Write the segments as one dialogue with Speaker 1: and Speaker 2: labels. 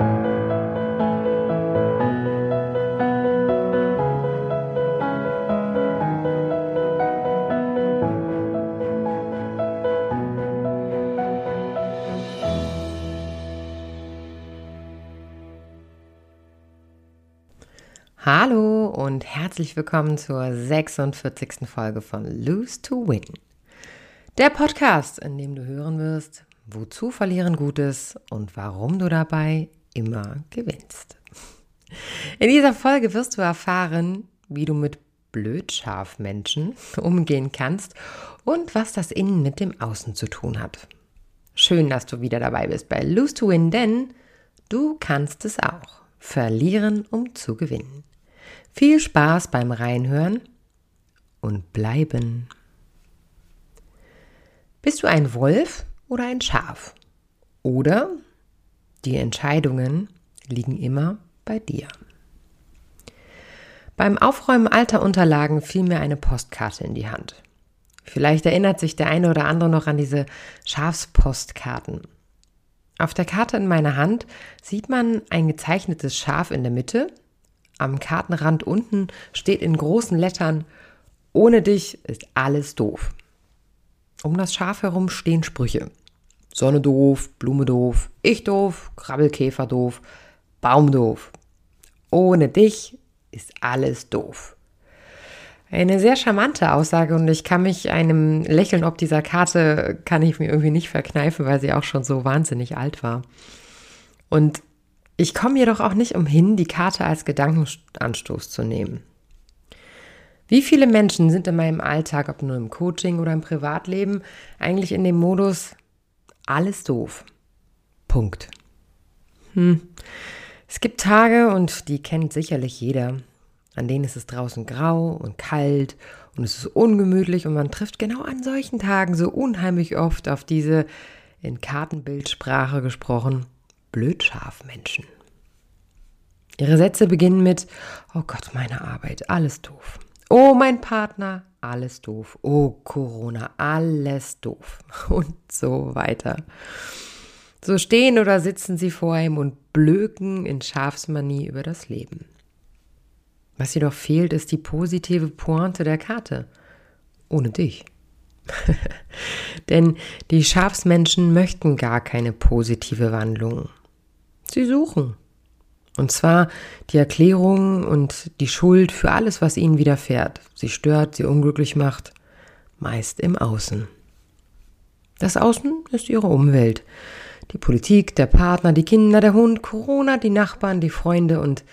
Speaker 1: Hallo und herzlich willkommen zur 46. Folge von Lose to Win. Der Podcast, in dem du hören wirst, wozu Verlieren gut ist und warum du dabei immer gewinnst. In dieser Folge wirst du erfahren, wie du mit Blödschafmenschen umgehen kannst und was das Innen mit dem Außen zu tun hat. Schön, dass du wieder dabei bist bei Lose to Win, denn du kannst es auch. Verlieren, um zu gewinnen. Viel Spaß beim Reinhören und bleiben. Bist du ein Wolf oder ein Schaf? Oder die Entscheidungen liegen immer bei dir. Beim Aufräumen alter Unterlagen fiel mir eine Postkarte in die Hand. Vielleicht erinnert sich der eine oder andere noch an diese Schafspostkarten. Auf der Karte in meiner Hand sieht man ein gezeichnetes Schaf in der Mitte am Kartenrand unten steht in großen Lettern, ohne dich ist alles doof. Um das Schaf herum stehen Sprüche. Sonne doof, Blume doof, ich doof, Krabbelkäfer doof, Baum doof. Ohne dich ist alles doof. Eine sehr charmante Aussage und ich kann mich einem Lächeln ob dieser Karte kann ich mir irgendwie nicht verkneifen, weil sie auch schon so wahnsinnig alt war. Und ich komme jedoch auch nicht umhin, die Karte als Gedankenanstoß zu nehmen. Wie viele Menschen sind in meinem Alltag, ob nur im Coaching oder im Privatleben, eigentlich in dem Modus alles doof? Punkt. Hm. Es gibt Tage, und die kennt sicherlich jeder, an denen ist es draußen grau und kalt und es ist ungemütlich und man trifft genau an solchen Tagen so unheimlich oft auf diese in Kartenbildsprache gesprochen Blödschafmenschen. Ihre Sätze beginnen mit, oh Gott, meine Arbeit, alles doof. Oh, mein Partner, alles doof. Oh, Corona, alles doof. Und so weiter. So stehen oder sitzen sie vor ihm und blöken in Schafsmanie über das Leben. Was jedoch fehlt, ist die positive Pointe der Karte. Ohne dich. Denn die Schafsmenschen möchten gar keine positive Wandlung. Sie suchen. Und zwar die Erklärung und die Schuld für alles, was ihnen widerfährt. Sie stört, sie unglücklich macht, meist im Außen. Das Außen ist ihre Umwelt. Die Politik, der Partner, die Kinder, der Hund, Corona, die Nachbarn, die Freunde und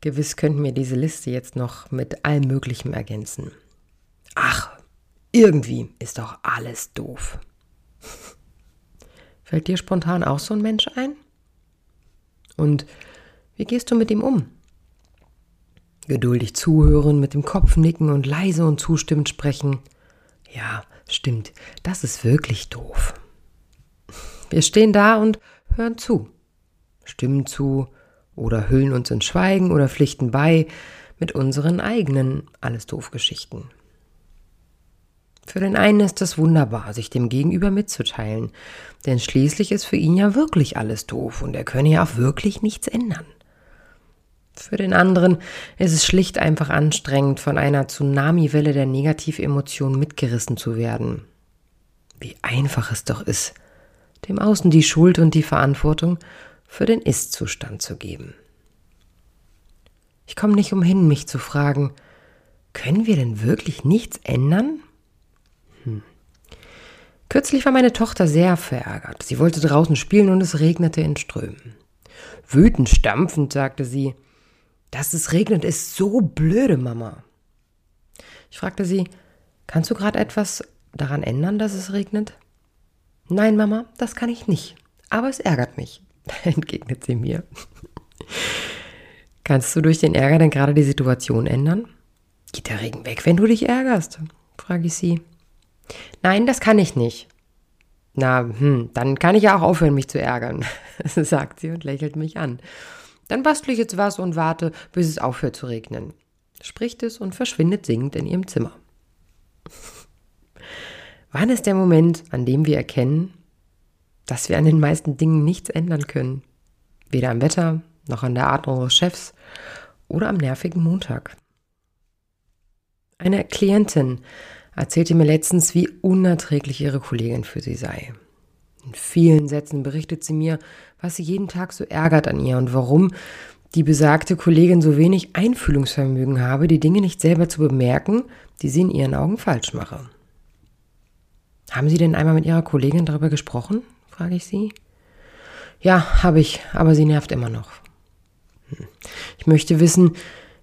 Speaker 1: gewiss könnten wir diese Liste jetzt noch mit allem Möglichen ergänzen. Ach, irgendwie ist doch alles doof. Fällt dir spontan auch so ein Mensch ein? Und wie gehst du mit ihm um? Geduldig zuhören, mit dem Kopf nicken und leise und zustimmend sprechen. Ja, stimmt, das ist wirklich doof. Wir stehen da und hören zu, stimmen zu oder hüllen uns in Schweigen oder pflichten bei mit unseren eigenen Alles doof Geschichten. Für den einen ist es wunderbar, sich dem Gegenüber mitzuteilen, denn schließlich ist für ihn ja wirklich alles doof und er könne ja auch wirklich nichts ändern. Für den anderen ist es schlicht einfach anstrengend, von einer Tsunamiwelle der Negativemotionen mitgerissen zu werden. Wie einfach es doch ist, dem Außen die Schuld und die Verantwortung für den Ist-Zustand zu geben. Ich komme nicht umhin, mich zu fragen, können wir denn wirklich nichts ändern? Hm. Kürzlich war meine Tochter sehr verärgert. Sie wollte draußen spielen und es regnete in Strömen. Wütend stampfend sagte sie, dass es regnet, ist so blöde, Mama. Ich fragte sie, kannst du gerade etwas daran ändern, dass es regnet? Nein, Mama, das kann ich nicht. Aber es ärgert mich, entgegnet sie mir. Kannst du durch den Ärger denn gerade die Situation ändern? Geht der Regen weg, wenn du dich ärgerst? frage ich sie. Nein, das kann ich nicht. Na, hm, dann kann ich ja auch aufhören, mich zu ärgern, sagt sie und lächelt mich an. Dann bastle ich jetzt was und warte, bis es aufhört zu regnen. Spricht es und verschwindet singend in ihrem Zimmer. Wann ist der Moment, an dem wir erkennen, dass wir an den meisten Dingen nichts ändern können? Weder am Wetter, noch an der Art unseres Chefs oder am nervigen Montag. Eine Klientin erzählte mir letztens, wie unerträglich ihre Kollegin für sie sei. In vielen Sätzen berichtet sie mir, was sie jeden Tag so ärgert an ihr und warum die besagte Kollegin so wenig Einfühlungsvermögen habe, die Dinge nicht selber zu bemerken, die sie in ihren Augen falsch mache. Haben Sie denn einmal mit Ihrer Kollegin darüber gesprochen? frage ich sie. Ja, habe ich, aber sie nervt immer noch. Hm. Ich möchte wissen,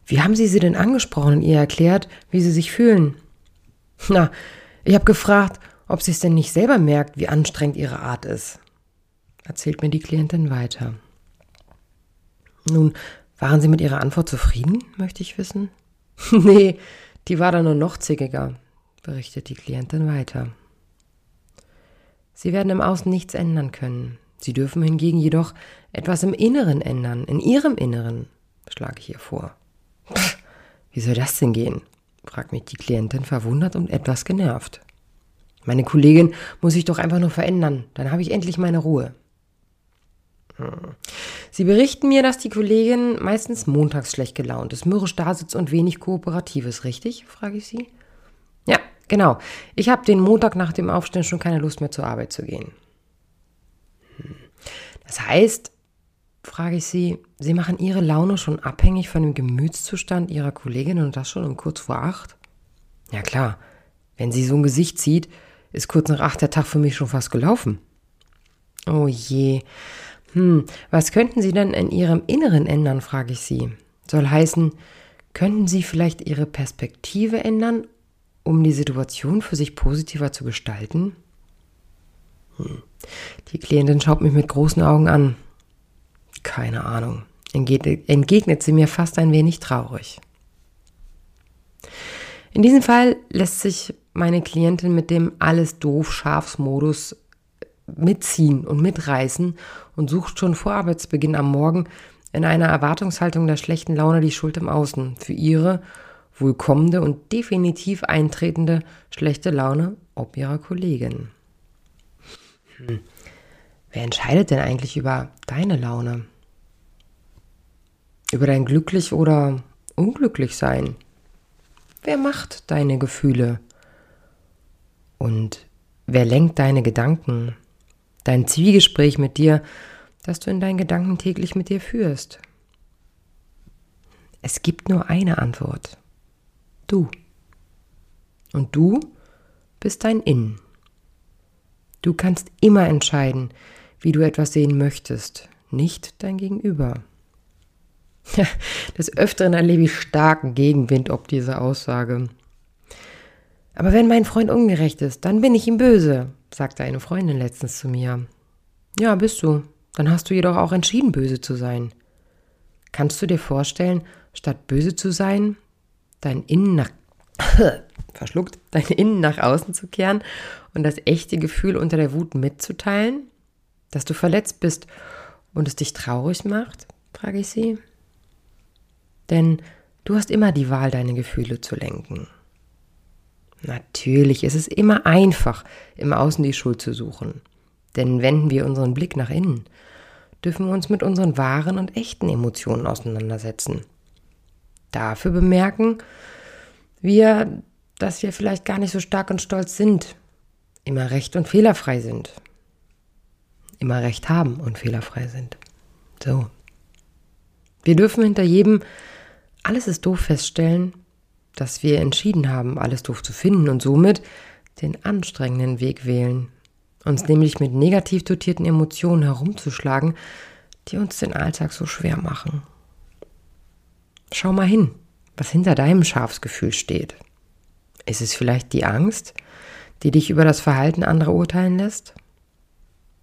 Speaker 1: wie haben Sie sie denn angesprochen und ihr erklärt, wie Sie sich fühlen? Na, ich habe gefragt, ob sie es denn nicht selber merkt, wie anstrengend ihre Art ist. Erzählt mir die Klientin weiter. Nun, waren Sie mit Ihrer Antwort zufrieden, möchte ich wissen? nee, die war dann nur noch zickiger, berichtet die Klientin weiter. Sie werden im Außen nichts ändern können. Sie dürfen hingegen jedoch etwas im Inneren ändern, in Ihrem Inneren, schlage ich ihr vor. Pff, wie soll das denn gehen? fragt mich die Klientin verwundert und etwas genervt. Meine Kollegin muss sich doch einfach nur verändern, dann habe ich endlich meine Ruhe. Hm. Sie berichten mir, dass die Kollegin meistens montags schlecht gelaunt ist, mürrisch da sitzt und wenig kooperativ ist, richtig? frage ich sie. Ja, genau. Ich habe den Montag nach dem Aufstehen schon keine Lust mehr zur Arbeit zu gehen. Hm. Das heißt, frage ich sie, Sie machen Ihre Laune schon abhängig von dem Gemütszustand Ihrer Kollegin und das schon um kurz vor acht? Ja klar, wenn sie so ein Gesicht zieht, ist kurz nach acht der Tag für mich schon fast gelaufen. Oh je. Hm, was könnten Sie denn in Ihrem Inneren ändern, frage ich Sie. Soll heißen, könnten Sie vielleicht Ihre Perspektive ändern, um die Situation für sich positiver zu gestalten? Hm. Die Klientin schaut mich mit großen Augen an. Keine Ahnung. Entgegnet sie mir fast ein wenig traurig. In diesem Fall lässt sich meine Klientin mit dem alles doof Schafsmodus mitziehen und mitreißen und sucht schon vor Arbeitsbeginn am Morgen in einer Erwartungshaltung der schlechten Laune die Schuld im Außen für ihre wohl kommende und definitiv eintretende schlechte Laune ob ihrer Kollegin. Hm. Wer entscheidet denn eigentlich über deine Laune? Über dein glücklich oder unglücklich sein? Wer macht deine Gefühle? Und wer lenkt deine Gedanken? Dein Zwiegespräch mit dir, das du in deinen Gedanken täglich mit dir führst. Es gibt nur eine Antwort. Du. Und du bist dein Innen. Du kannst immer entscheiden, wie du etwas sehen möchtest, nicht dein Gegenüber. Des Öfteren erlebe ich starken Gegenwind ob diese Aussage. Aber wenn mein Freund ungerecht ist, dann bin ich ihm böse, sagte eine Freundin letztens zu mir. Ja, bist du. Dann hast du jedoch auch entschieden, böse zu sein. Kannst du dir vorstellen, statt böse zu sein, dein Innen nach verschluckt, dein Innen nach außen zu kehren und das echte Gefühl unter der Wut mitzuteilen? Dass du verletzt bist und es dich traurig macht? frage ich sie. Denn du hast immer die Wahl, deine Gefühle zu lenken. Natürlich ist es immer einfach, im Außen die Schuld zu suchen. Denn wenden wir unseren Blick nach innen, dürfen wir uns mit unseren wahren und echten Emotionen auseinandersetzen. Dafür bemerken wir, dass wir vielleicht gar nicht so stark und stolz sind, immer recht und fehlerfrei sind, immer recht haben und fehlerfrei sind. So. Wir dürfen hinter jedem alles ist doof feststellen, dass wir entschieden haben, alles doof zu finden und somit den anstrengenden Weg wählen, uns nämlich mit negativ dotierten Emotionen herumzuschlagen, die uns den Alltag so schwer machen. Schau mal hin, was hinter deinem Schafsgefühl steht. Ist es vielleicht die Angst, die dich über das Verhalten anderer urteilen lässt?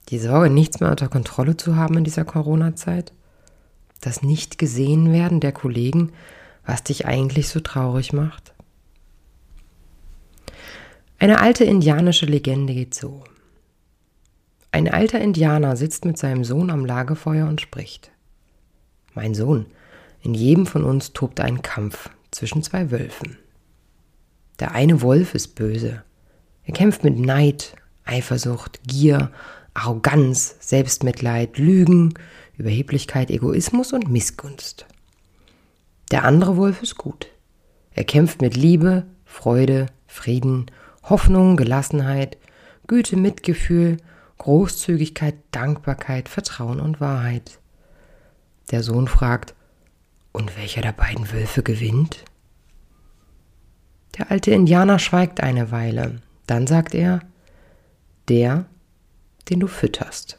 Speaker 1: Die Sorge, nichts mehr unter Kontrolle zu haben in dieser Corona-Zeit? Das Nicht-Gesehen-Werden der Kollegen, was dich eigentlich so traurig macht? Eine alte indianische Legende geht so. Ein alter Indianer sitzt mit seinem Sohn am Lagerfeuer und spricht. Mein Sohn, in jedem von uns tobt ein Kampf zwischen zwei Wölfen. Der eine Wolf ist böse. Er kämpft mit Neid, Eifersucht, Gier, Arroganz, Selbstmitleid, Lügen, Überheblichkeit, Egoismus und Missgunst. Der andere Wolf ist gut. Er kämpft mit Liebe, Freude, Frieden, Hoffnung, Gelassenheit, Güte, Mitgefühl, Großzügigkeit, Dankbarkeit, Vertrauen und Wahrheit. Der Sohn fragt, und welcher der beiden Wölfe gewinnt? Der alte Indianer schweigt eine Weile. Dann sagt er, der, den du fütterst.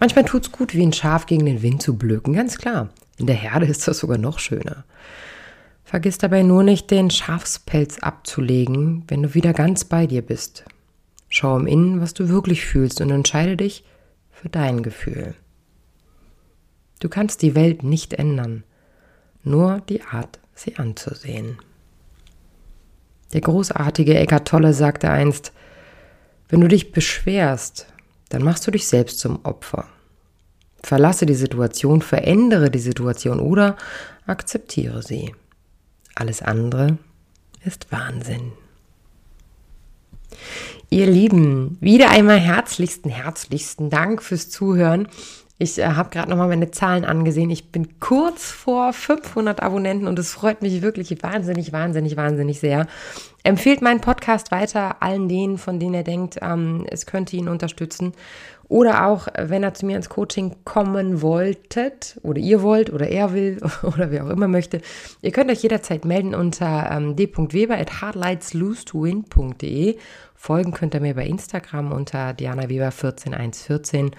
Speaker 1: Manchmal tut's gut, wie ein Schaf gegen den Wind zu blöken, ganz klar. In der Herde ist das sogar noch schöner. Vergiss dabei nur nicht, den Schafspelz abzulegen, wenn du wieder ganz bei dir bist. Schau im Innen, was du wirklich fühlst und entscheide dich für dein Gefühl. Du kannst die Welt nicht ändern, nur die Art, sie anzusehen. Der großartige Eckart Tolle sagte einst, wenn du dich beschwerst, dann machst du dich selbst zum Opfer. Verlasse die Situation, verändere die Situation oder akzeptiere sie. Alles andere ist Wahnsinn. Ihr Lieben, wieder einmal herzlichsten, herzlichsten Dank fürs Zuhören. Ich äh, habe gerade nochmal meine Zahlen angesehen. Ich bin kurz vor 500 Abonnenten und es freut mich wirklich wahnsinnig, wahnsinnig, wahnsinnig sehr. Empfehlt meinen Podcast weiter allen denen, von denen ihr denkt, ähm, es könnte ihn unterstützen. Oder auch, wenn er zu mir ins Coaching kommen wolltet oder ihr wollt oder er will oder wer auch immer möchte. Ihr könnt euch jederzeit melden unter ähm, d.weber at hardlightslose2win.de. Folgen könnt ihr mir bei Instagram unter Diana Weber 14114.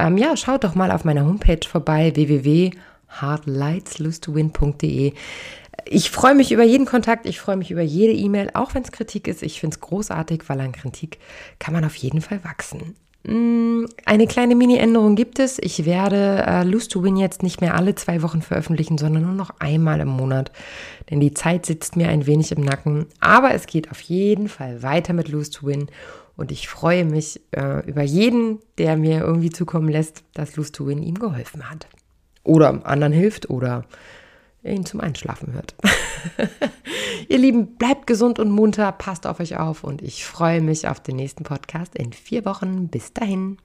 Speaker 1: Ähm, ja, schaut doch mal auf meiner Homepage vorbei, www.hardlightslose2win.de. Ich freue mich über jeden Kontakt, ich freue mich über jede E-Mail, auch wenn es Kritik ist. Ich finde es großartig, weil an Kritik kann man auf jeden Fall wachsen. Mm, eine kleine Mini-Änderung gibt es. Ich werde äh, Lose to Win jetzt nicht mehr alle zwei Wochen veröffentlichen, sondern nur noch einmal im Monat. Denn die Zeit sitzt mir ein wenig im Nacken. Aber es geht auf jeden Fall weiter mit Lose to Win. Und ich freue mich äh, über jeden, der mir irgendwie zukommen lässt, dass Lose to Win ihm geholfen hat. Oder anderen hilft oder ihn zum Einschlafen hört. Ihr Lieben, bleibt gesund und munter, passt auf euch auf und ich freue mich auf den nächsten Podcast in vier Wochen. Bis dahin.